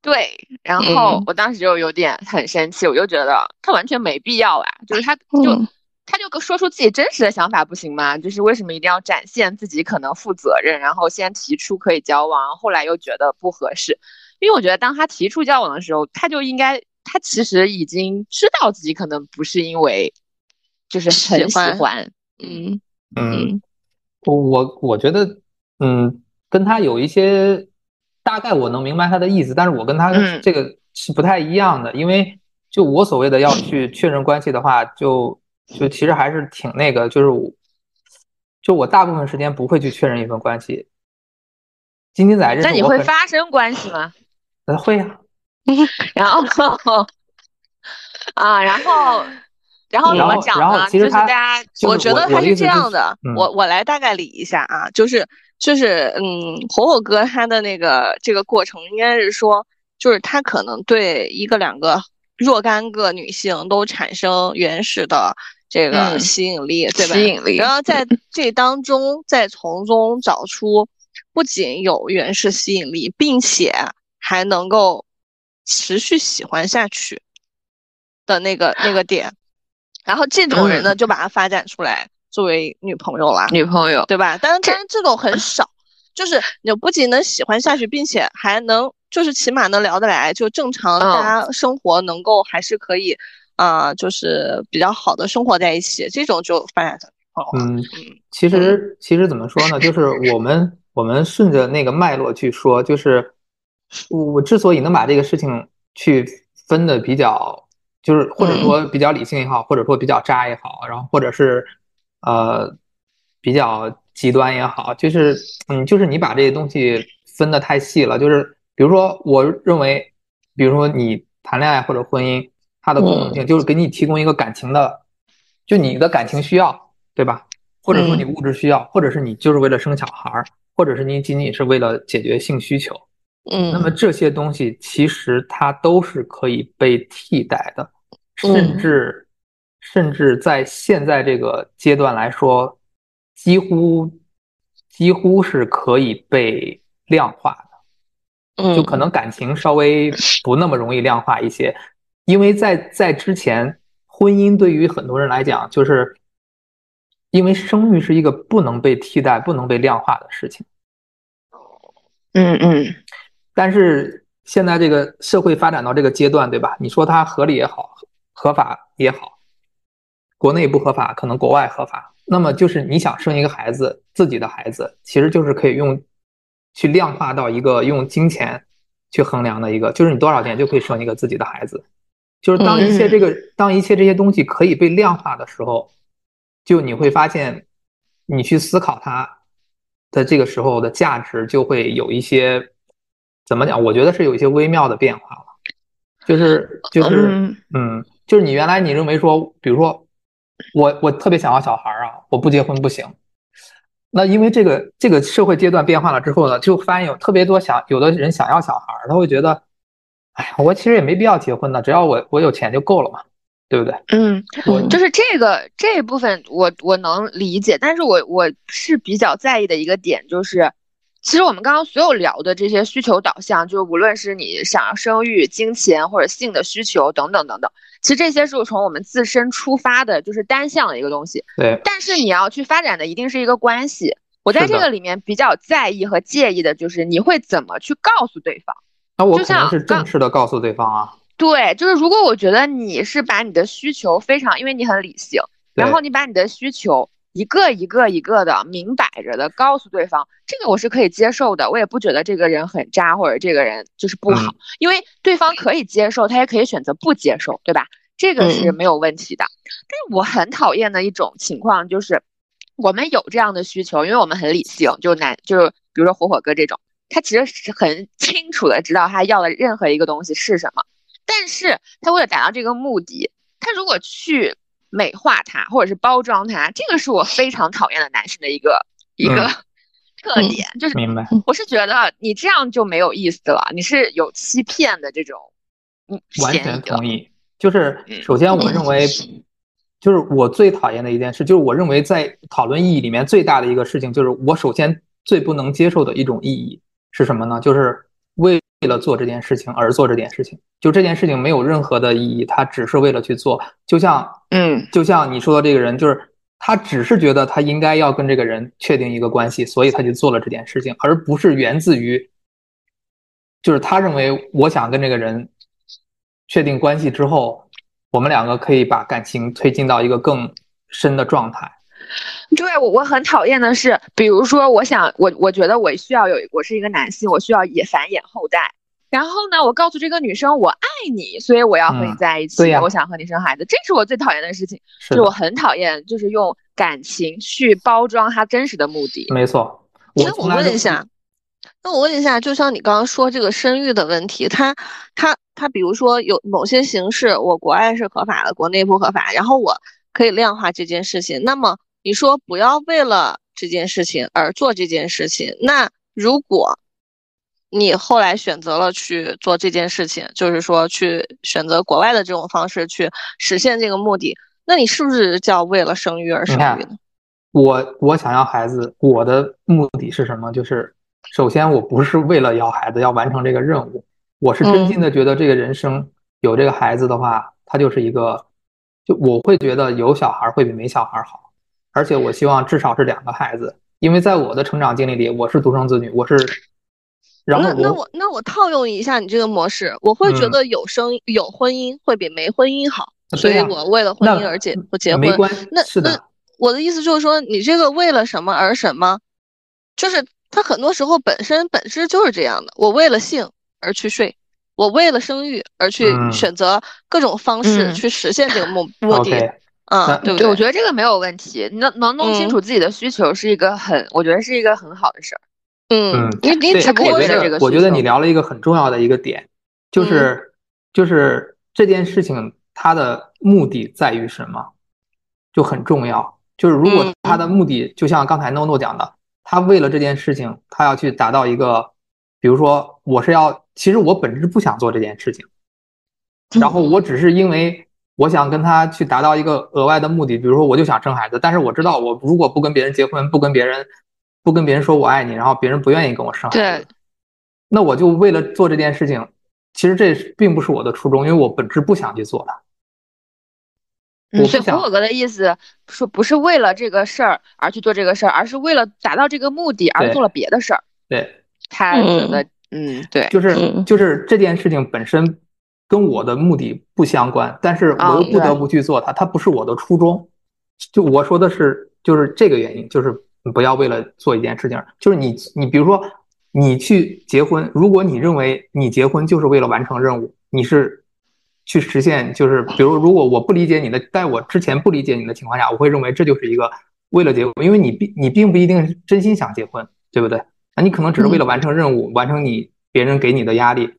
对，然后我当时就有点很生气，我就觉得他完全没必要啊，就是他就。他就说出自己真实的想法不行吗？就是为什么一定要展现自己可能负责任，然后先提出可以交往，后来又觉得不合适？因为我觉得当他提出交往的时候，他就应该，他其实已经知道自己可能不是因为就是很喜欢，嗯嗯，我我我觉得，嗯，跟他有一些大概我能明白他的意思，但是我跟他这个是不太一样的，因为就我所谓的要去确认关系的话，就。就其实还是挺那个，就是我，就我大部分时间不会去确认一份关系。金金仔，那你会发生关系吗？呃，会呀。然后啊，然后然后怎么讲呢？就是大家，我觉得他是这样的。我我来大概理一下啊，就是就是嗯，火火哥他的那个这个过程应该是说，就是他可能对一个两个若干个女性都产生原始的。这个吸引力，对吧？吸引力，然后在这当中，再从中找出不仅有原始吸引力，并且还能够持续喜欢下去的那个那个点，然后这种人呢，就把它发展出来作为女朋友啦，女朋友，对吧？但是但是这种很少，就是你不仅能喜欢下去，并且还能就是起码能聊得来，就正常大家生活能够还是可以。啊，就是比较好的生活在一起，这种就发展成朋友。嗯，其实其实怎么说呢？就是我们我们顺着那个脉络去说，就是我之所以能把这个事情去分的比较，就是或者说比较理性也好，或者说比较渣也好，然后或者是呃比较极端也好，就是嗯，就是你把这些东西分的太细了。就是比如说，我认为，比如说你谈恋爱或者婚姻。它的功能性就是给你提供一个感情的，就你的感情需要，对吧？或者说你物质需要，或者是你就是为了生小孩儿，或者是你仅仅是为了解决性需求。嗯，那么这些东西其实它都是可以被替代的，甚至甚至在现在这个阶段来说，几乎几乎是可以被量化的。嗯，就可能感情稍微不那么容易量化一些。因为在在之前，婚姻对于很多人来讲，就是因为生育是一个不能被替代、不能被量化的事情。嗯嗯。但是现在这个社会发展到这个阶段，对吧？你说它合理也好，合法也好，国内不合法，可能国外合法。那么就是你想生一个孩子，自己的孩子，其实就是可以用去量化到一个用金钱去衡量的一个，就是你多少钱就可以生一个自己的孩子。就是当一切这个，当一切这些东西可以被量化的时候，就你会发现，你去思考它的这个时候的价值，就会有一些怎么讲？我觉得是有一些微妙的变化了。就是就是嗯，就是你原来你认为说，比如说我我特别想要小孩啊，我不结婚不行。那因为这个这个社会阶段变化了之后呢，就发现有特别多想有的人想要小孩，他会觉得。哎呀，我其实也没必要结婚的，只要我我有钱就够了嘛，对不对？嗯，我就是这个这一部分我我能理解，但是我我是比较在意的一个点就是，其实我们刚刚所有聊的这些需求导向，就是无论是你想要生育、金钱或者性的需求等等等等，其实这些是从我们自身出发的，就是单向的一个东西。对。但是你要去发展的一定是一个关系，我在这个里面比较在意和介意的就是你会怎么去告诉对方。那我可能是正式的告诉对方啊。对，就是如果我觉得你是把你的需求非常，因为你很理性，然后你把你的需求一个一个一个的明摆着的告诉对方，这个我是可以接受的，我也不觉得这个人很渣或者这个人就是不好，因为对方可以接受，他也可以选择不接受，对吧？这个是没有问题的。但是我很讨厌的一种情况就是，我们有这样的需求，因为我们很理性，就男就是比如说火火哥这种，他其实是很清楚的知道他要的任何一个东西是什么，但是他为了达到这个目的，他如果去美化它或者是包装它，这个是我非常讨厌的男生的一个一个特点，就是明白。我是觉得你这样就没有意思了，你是有欺骗的这种，嗯，完全同意。就是嗯首先，我认为，就是我最讨厌的一件事，就是我认为在讨论意义里面最大的一个事情，就是我首先最不能接受的一种意义是什么呢？就是为了做这件事情而做这件事情，就这件事情没有任何的意义，他只是为了去做，就像嗯。就像你说的这个人，就是他只是觉得他应该要跟这个人确定一个关系，所以他就做了这件事情，而不是源自于，就是他认为我想跟这个人确定关系之后，我们两个可以把感情推进到一个更深的状态。对我我很讨厌的是，比如说，我想我我觉得我需要有我是一个男性，我需要也繁衍后代。然后呢，我告诉这个女生我爱你，所以我要和你嗯在一起，我想和你生孩子，这是我最讨厌的事情。是就我，很讨厌，就是用感情去包装他真实的目的。没错。我那我问一下，那我问一下，就像你刚刚说这个生育的问题，它它它，比如说有某些形式，我国外是合法的，国内不合法，然后我可以量化这件事情。那么你说不要为了这件事情而做这件事情，那如果你后来选择了去做这件事情，就是说去选择国外的这种方式去实现这个目的，那你是不是叫为了生育而生育呢？我我想要孩子，我的目的是什么？就是首先我不是为了要孩子，要完成这个任务，我是真心的觉得这个人生有这个孩子的话，他就是一个，就我会觉得有小孩会比没小孩好，而且我希望至少是两个孩子，因为在我的成长经历里，我是独生子女，我是，然后那那我那我套用一下你这个模式，我会觉嗯得有生有婚姻会比没婚姻好，所以我为了婚姻而结不结婚。没关那是的那，我的意思就是说，你这个为了什么而什么，就是他很多时候本身本质就是这样的。我为了性而去睡，我为了生育而去嗯选择各种方式嗯去实现这个目 目的嗯那，对，不对？觉得这个没有问题，能能弄清嗯楚自己的需求是一个很，我觉得是一个很好的事儿。嗯嗯，你你对，只不过是可以为了这个我觉得你聊了一个很重要的一个点，就是就是这件事情它的目的在于什么，就很重要。就是如果嗯他的目的，就像刚才诺诺讲的，他为了这件事情，他要去达到一个，比如说我是要，其实我本质不想做这件事情，然后我只是因为我想跟他去达到一个额外的目的，比如说我就想生孩子，但是我知道我如果不跟别人结婚，不跟别人不跟别人说我爱你，然后别人不愿意跟我生孩对子，那我就为了做这件事情，其实这是并不是我的初衷，因为我本质不想去做它。我嗯，所以不想火火哥的意思说不是为了这个事儿而去做这个事儿，而是为了达到这个目的而做了别的事儿。对，他觉得，嗯，对，就是嗯就是这件事情本身跟我的目的不相关，但是我又不得不去做它，它不是我的初衷。就我说的是，就是这个原因，就是不要为了做一件事情，就是你你比如说你去结婚，如果你认为你结婚就是为了完成任务，你是去实现，就是比如如果我不理解你的，在我之前不理解你的情况下，我会认为这就是一个为了结婚，因为你并你并不一定是真心想结婚，对不对？那你可能只是为了完成任务，完成你别人给你的压力。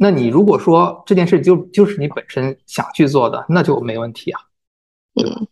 那你如果说这件事就就是你本身想去做的，那就没问题啊。嗯，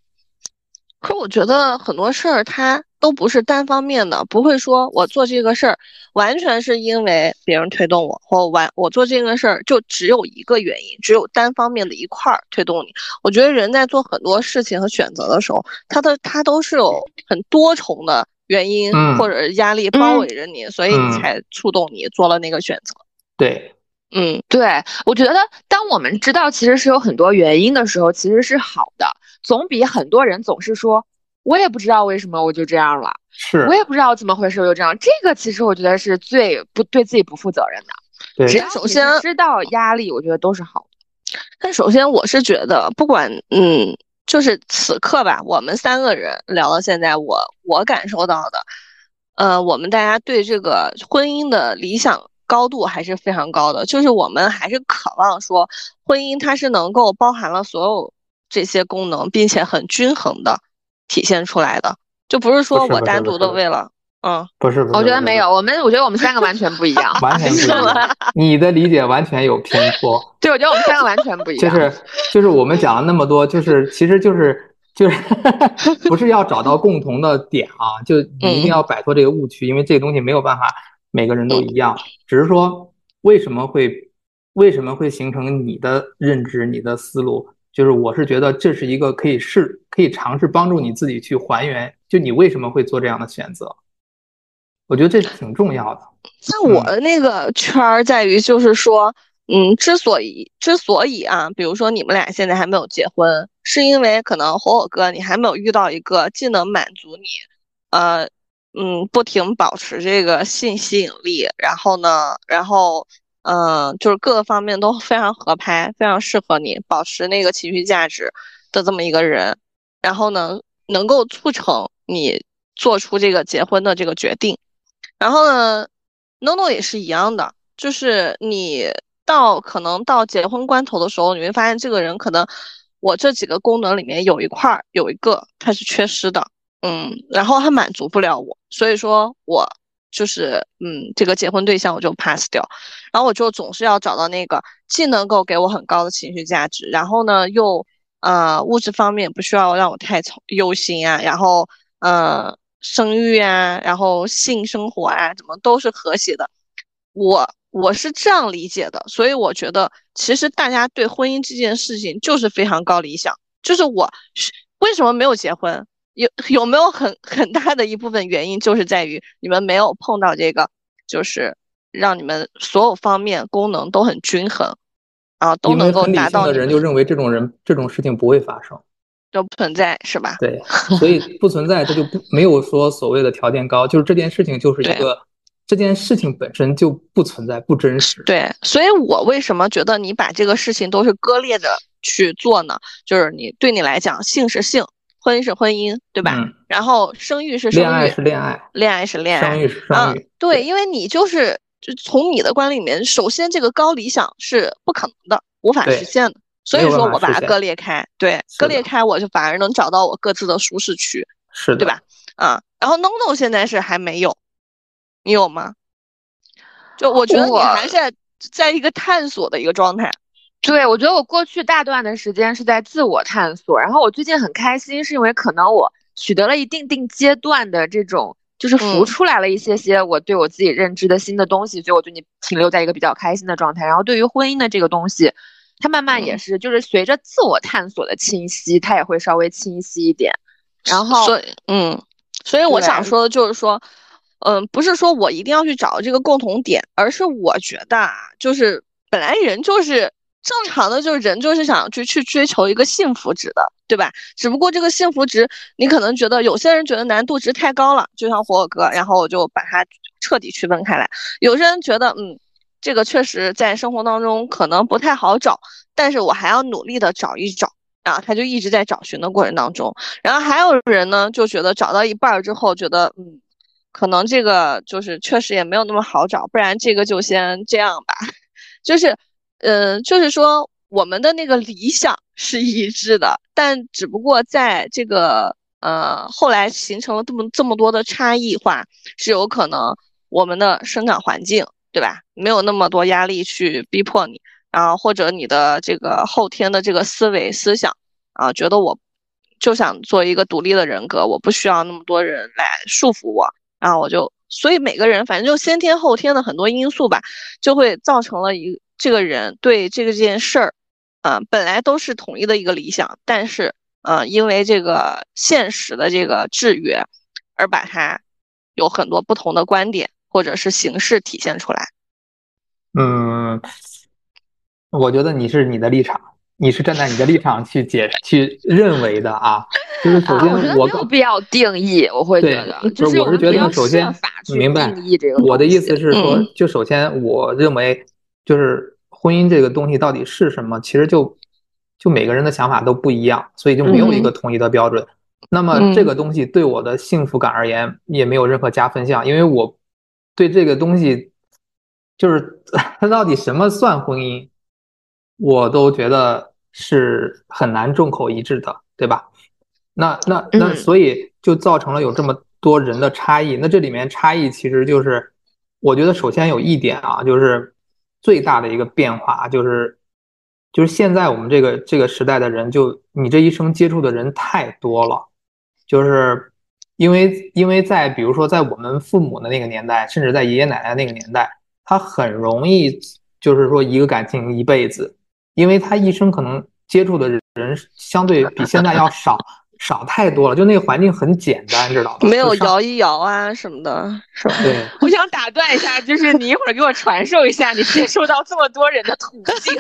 可我觉得很多事儿它都不是单方面的，不会说我做这个事儿完全是因为别人推动我，或完我做这个事儿就只有一个原因，只有单方面的一块儿推动你。我觉得人在做很多事情和选择的时候，他的他都是有很多重的原因嗯或者压力包围着你，所以才触动你做了那个选择。对，嗯对，我觉得当我们知道其实是有很多原因的时候，其实是好的，总比很多人总是说我也不知道为什么我就这样了，是我，也不知道怎么回事我就这样。这个其实我觉得是最不对自己不负责任的。对只要首先知道压力，我觉得都是好的。但首先，我是觉得，不管嗯，就是此刻吧，我们三个人聊到现在，我我感受到的，呃，我们大家对这个婚姻的理想高度还是非常高的，就是我们还是渴望说，婚姻它是能够包含了所有这些功能，并且很均衡的体现出来的。就不是说我单独的为了，嗯，不是不是，不是我觉得没有，，我们我觉得我们三个完全不一样。完全不一样，你的理解完全有偏颇。对，我觉得我们三个完全不一样。就是就是我们讲了那么多，就是其实就是就是不是要找到共同的点啊，就你一定要摆脱这个误区，因为这个东西没有办法每个人都一样，只是说为什么会为什么会形成你的认知、你的思路，就是我是觉得这是一个可以试可以尝试帮助你自己去还原，就你为什么会做这样的选择，我觉得这是挺重要的。像我的那个圈儿在于，就是说，嗯，之所以之所以啊，比如说你们俩现在还没有结婚，是因为可能火火哥你还没有遇到一个既能满足你，呃，嗯，不停保持这个性吸引力，然后呢，然后嗯、就是各个方面都非常合拍，非常适合你，保持那个情绪价值的这么一个人，然后呢，能够促成你做出这个结婚的这个决定。然后呢，NONO 也是一样的，就是你到可能到结婚关头的时候，你会发现这个人可能我这几个功能里面有一块儿有一个它是缺失的，嗯，然后他满足不了我，所以说我就是嗯这个结婚对象我就 pass 掉，然后我就总是要找到那个既能够给我很高的情绪价值，然后呢又呃物质方面不需要让我太操忧心啊，然后呃生育啊，然后性生活啊，怎么都是和谐的。我我是这样理解的，所以我觉得其实大家对婚姻这件事情就是非常高理想。就是我为什么没有结婚，有 有没有很很大的一部分原因就是在于你们没有碰到这个，就是让你们所有方面功能都很均衡，啊，都能够达到你们人就认为这种人这种事情不会发生，都不存在，是吧？对，所以不存在，这就不没有说所谓的条件高，就是这件事情就是一个这件事情本身就不存在，不真实。对，所以我为什么觉得你把这个事情都是割裂着去做呢？就是你对你来讲，性是性，婚姻是婚姻，对吧？嗯，然后生育是生恋爱育，是恋爱，恋爱是恋爱生，育是啊生育。，对，因为你就是就从你的观里面，首先这个高理想是不可能的，无法实现的，所以说我把它割裂开，对，割裂开，我就反而能找到我各自的舒适区，是的，对吧？啊，然后 NONO 现在是还没有，你有吗？就我觉得你还是在在一个探索的一个状态。对，我觉得我过去大段的时间是在自我探索，然后我最近很开心，是因为可能我取得了一定定阶段的这种，就是浮嗯出来了一些些我对我自己认知的新的东西，所以我对你停留在一个比较开心的状态。然后对于婚姻的这个东西，它慢慢也嗯是，就是随着自我探索的清晰，它也会稍微清晰一点。然后所以，嗯，所以我想说的就是说，嗯，不是说我一定要去找这个共同点，而是我觉得啊，就是本来人就是正常的，就是人就是想去去追求一个幸福值的，对吧？只不过这个幸福值，你可能觉得有些人觉得难度值太高了，就像火火哥，然后我就把它彻底区分开来。有些人觉得，嗯，这个确实在生活当中可能不太好找，但是我还要努力的找一找。啊，他就一直在找寻的过程当中，然后还有人呢，就觉得找到一半之后，觉得嗯，可能这个就是确实也没有那么好找，不然这个就先这样吧。就是，嗯、就是说我们的那个理想是一致的，但只不过在这个呃后来形成了这么这么多的差异化，是有可能我们的生长环境，对吧？没有那么多压力去逼迫你。然后或者你的这个后天的这个思维思想啊，觉得我就想做一个独立的人格，我不需要那么多人来束缚我，然后我就，所以每个人反正就先天后天的很多因素吧，就会造成了一这个人对这个件事儿，啊，本来都是统一的一个理想，但是呃，因为这个现实的这个制约，而把它有很多不同的观点或者是形式体现出来。嗯，我觉得你是你的立场，你是站在你的立场去解去认为的啊。就是首先啊，我没有必要定义，我会觉对得，就是是我是觉得首先明白我的意思是说嗯，就首先我认为就是婚姻这个东西到底是什么，其实就就每个人的想法都不一样，所以就没有一个统一的标准。那么这个东西对我的幸福感而言也没有任何加分项，因为我对这个东西就是 它到底什么算婚姻，我都觉得是很难众口一致的，对吧？那那那，嗯所以就造成了有这么多人的差异。那这里面差异其实就是，我觉得首先有一点啊，就是最大的一个变化就是，就是现在我们这个这个时代的人，就你这一生接触的人太多了，就是因为因为在比如说在我们父母的那个年代，甚至在爷爷奶奶那个年代，他很容易就是说一个感情一辈子，因为他一生可能接触的人相对比现在要少少太多了，就那个环境很简单，知道吧？没有摇一摇啊什么的，是吧？对。我想打断一下，就是你一会儿给我传授一下你接触到这么多人的途径。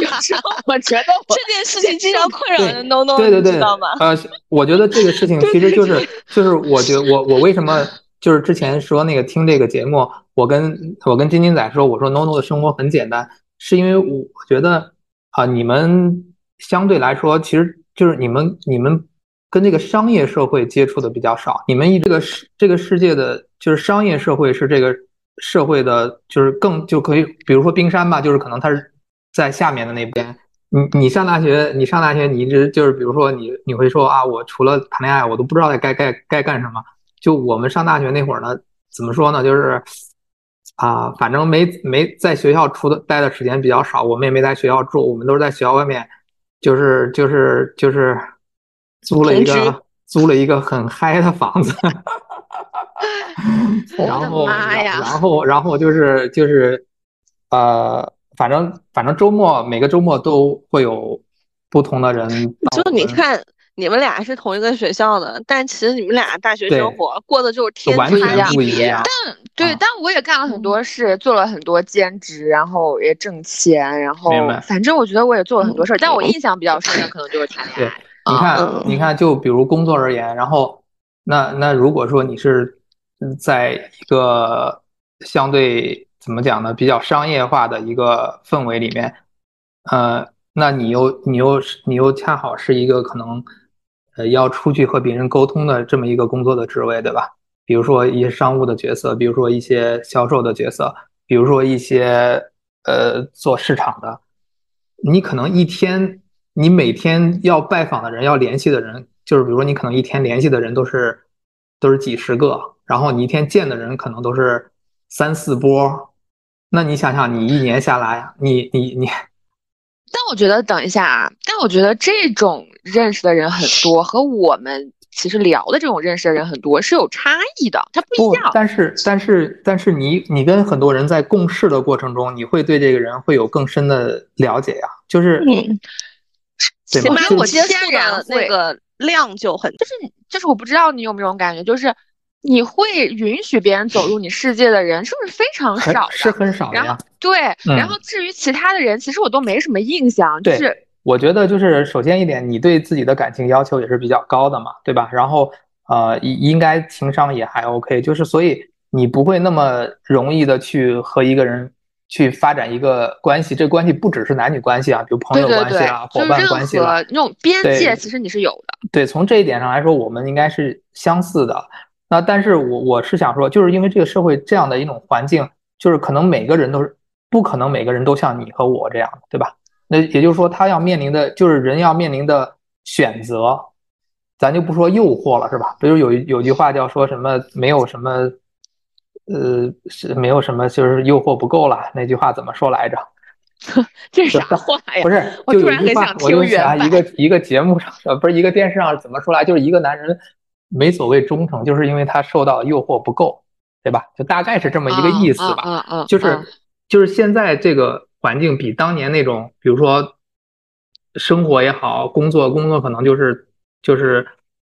有时候我觉得我这件事情经常困扰对着 No No，对对对你知道吗？呃，我觉得这个事情其实就是就是，我觉得我我为什么就是之前说那个听这个节目，我跟我跟金金仔说，我说 NONO 的生活很简单，是因为我觉得啊、你们相对来说，其实就是你们你们跟这个商业社会接触的比较少，你们一这个世这个世界的就是商业社会是这个社会的，就是更就可以，比如说冰山吧，就是可能它是在下面的那边。你你上大学，你上大学，你一直就是，比如说你你会说啊，我除了谈恋爱，我都不知道该该该干什么。就我们上大学那会儿呢，怎么说呢？就是啊，反正没没在学校出的待的时间比较少，我们也没在学校住，我们都是在学校外面，就是就是就是租了一个租了一个很嗨的房子，然后我的妈呀然然后然后就是就是呃，反正反正周末每个周末都会有不同的人到就你看，你们俩是同一个学校的，但其实你们俩大学生活过的就是天差地别。不一样。对，啊但我也干了很多事，做了很多兼职，然后也挣钱，然后反正我觉得我也做了很多事儿，但我印象比较深的可能就是谈恋爱。你看嗯，你看，就比如工作而言，然后那那如果说你是嗯在一个相对怎么讲呢，比较商业化的一个氛围里面，呃，那你又你又是你又恰好是一个可能呃要出去和别人沟通的这么一个工作的职位，对吧？比如说一些商务的角色，比如说一些销售的角色，比如说一些呃做市场的，你可能一天，你每天要拜访的人，要联系的人，就是比如说你可能一天联系的人都是都是几十个，然后你一天见的人可能都是三四波，那你想想，你一年下来，你你你，但我觉得，等一下啊，但我觉得这种认识的人很多，和我们其实聊的这种认识的人很多是有差异的，它不一样，。但是但是但是你你跟很多人在共事的过程中，你会对这个人会有更深的了解呀，就是嗯，起码就我接触天然的那个量就很就是就是我不知道你有没有这种感觉，就是你会允许别人走入你世界的人，是不是非常少？是很少的然后。对，嗯然后至于其他的人，其实我都没什么印象，就对是我觉得就是首先一点，你对自己的感情要求也是比较高的嘛，对吧？然后呃，应应该情商也还 OK，就是所以你不会那么容易的去和一个人去发展一个关系，这关系不只是男女关系啊，比如朋友关系啊、，伙伴就是任关系那种边界，其实你是有的。对，从这一点上来说，我们应该是相似的。那但是我我是想说，就是因为这个社会这样的一种环境，就是可能每个人都是不可能每个人都像你和我这样的，对吧？那也就是说，他要面临的就是人要面临的选择，咱就不说诱惑了，是吧？比如有有句话叫说什么没有什么，呃，是没有什么就是诱惑不够了，那句话怎么说来着？这是啥话呀不？是，就我突有一句话然很想，我就听原想一个一个节目上，呃，不是一个电视上怎么说来，就是一个男人没所谓忠诚，就是因为他受到诱惑不够，对吧？就大概是这么一个意思吧。嗯嗯，就是嗯就是现在这个环境比当年那种，比如说生活也好，工作工作可能就是就是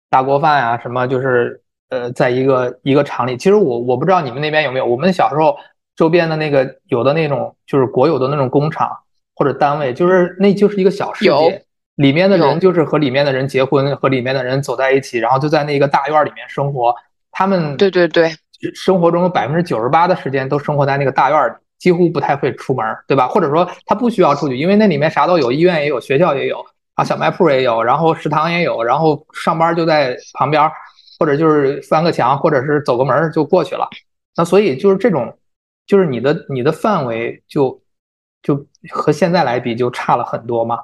大锅饭啊，什么就是呃，在一个一个厂里。其实我我不知道你们那边有没有，我们小时候周边的那个有的那种就是国有的那种工厂或者单位，就是那就是一个小世有界。里面的人就是和里面的人结婚，和里面的人走在一起，然后就在那个大院儿里面生活。他们对对对，生活中有百分之九十八的时间都生活在那个大院儿里，几乎不太会出门儿，对吧？或者说他不需要出去，因为那里面啥都有，医院也有，学校也有啊，小卖铺也有，然后食堂也有，然后上班就在旁边儿，或者就是翻个墙，或者是走个门儿就过去了。那所以就是这种，就是你的你的范围就就和现在来比就差了很多嘛。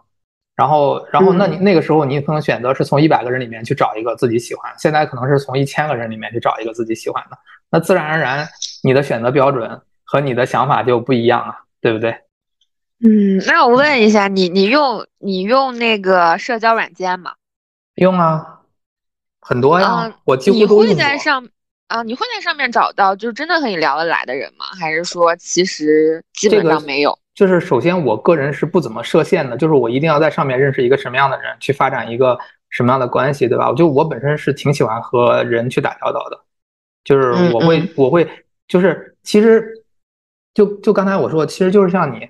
然后，然后那你那个时候你可能选择是从一百个人里面去找一个自己喜欢，现在可能是从一千个人里面去找一个自己喜欢的，那自然而然你的选择标准和你的想法就不一样了，对不对？嗯，那我问一下你，你用你用那个社交软件吗？用啊，很多呀，啊我几乎你会都。在上啊，你会在上面找到就是真的和你聊得来的人吗？还是说其实基本上没有？就是首先我个人是不怎么设限的，就是我一定要在上面认识一个什么样的人，去发展一个什么样的关系，对吧？我就我本身是挺喜欢和人去打交道的，就是嗯我会嗯我会就是其实就就刚才我说，其实就是像你，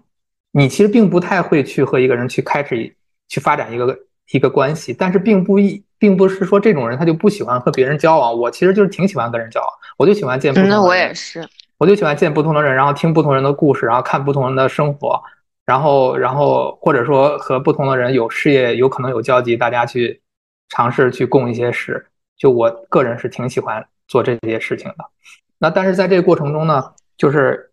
你其实并不太会去和一个人去开始一去发展一个一个关系，但是并不一并不是说这种人他就不喜欢和别人交往，我其实就是挺喜欢跟人交往，我就喜欢见不嗯，那我同的人也是。我就喜欢见不同的人，然后听不同人的故事，然后看不同人的生活，然后然后或者说和不同的人有事业有可能有交集，大家去尝试去共一些事。就我个人是挺喜欢做这些事情的。那但是在这个过程中呢，就是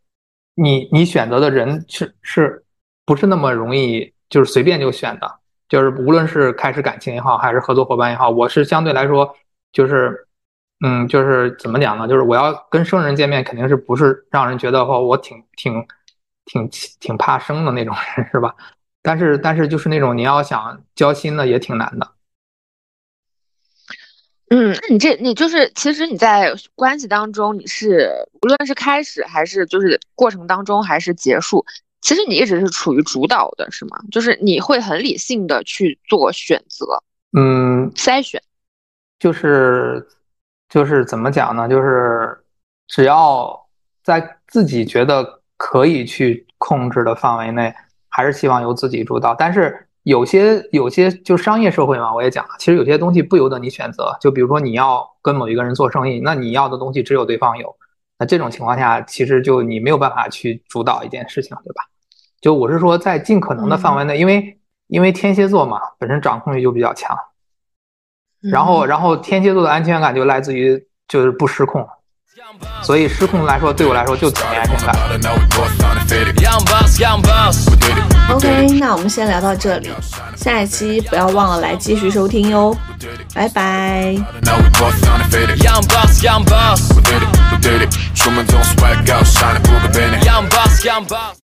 你你选择的人是是不是那么容易就是随便就选的？就是无论是开始感情也好，还是合作伙伴也好，我是相对来说就是。嗯，就是怎么讲呢？就是我要跟生人见面，肯定是不是让人觉得哦，我挺挺挺挺怕生的那种人，是吧？但是但是就是那种你要想交心的也挺难的。嗯，那你这你就是其实你在关系当中，你是无论是开始还是就是过程当中还是结束，其实你一直是处于主导的，是吗？就是你会很理性的去做选择、嗯，筛选。就是就是怎么讲呢？就是只要在自己觉得可以去控制的范围内，还是希望由自己主导。但是有些有些就商业社会嘛，我也讲了，其实有些东西不由得你选择。就比如说你要跟某一个人做生意，那你要的东西只有对方有，那这种情况下，其实就你没有办法去主导一件事情，对吧？就我是说，在尽可能的范围内，因为因为天蝎座嘛，本身掌控欲就比较强。然后，然后天蝎座的安全感就来自于就是不失控，所以失控来说，对我来说就挺没安全感。OK，那我们先聊到这里，下一期不要忘了来继续收听哟，拜拜。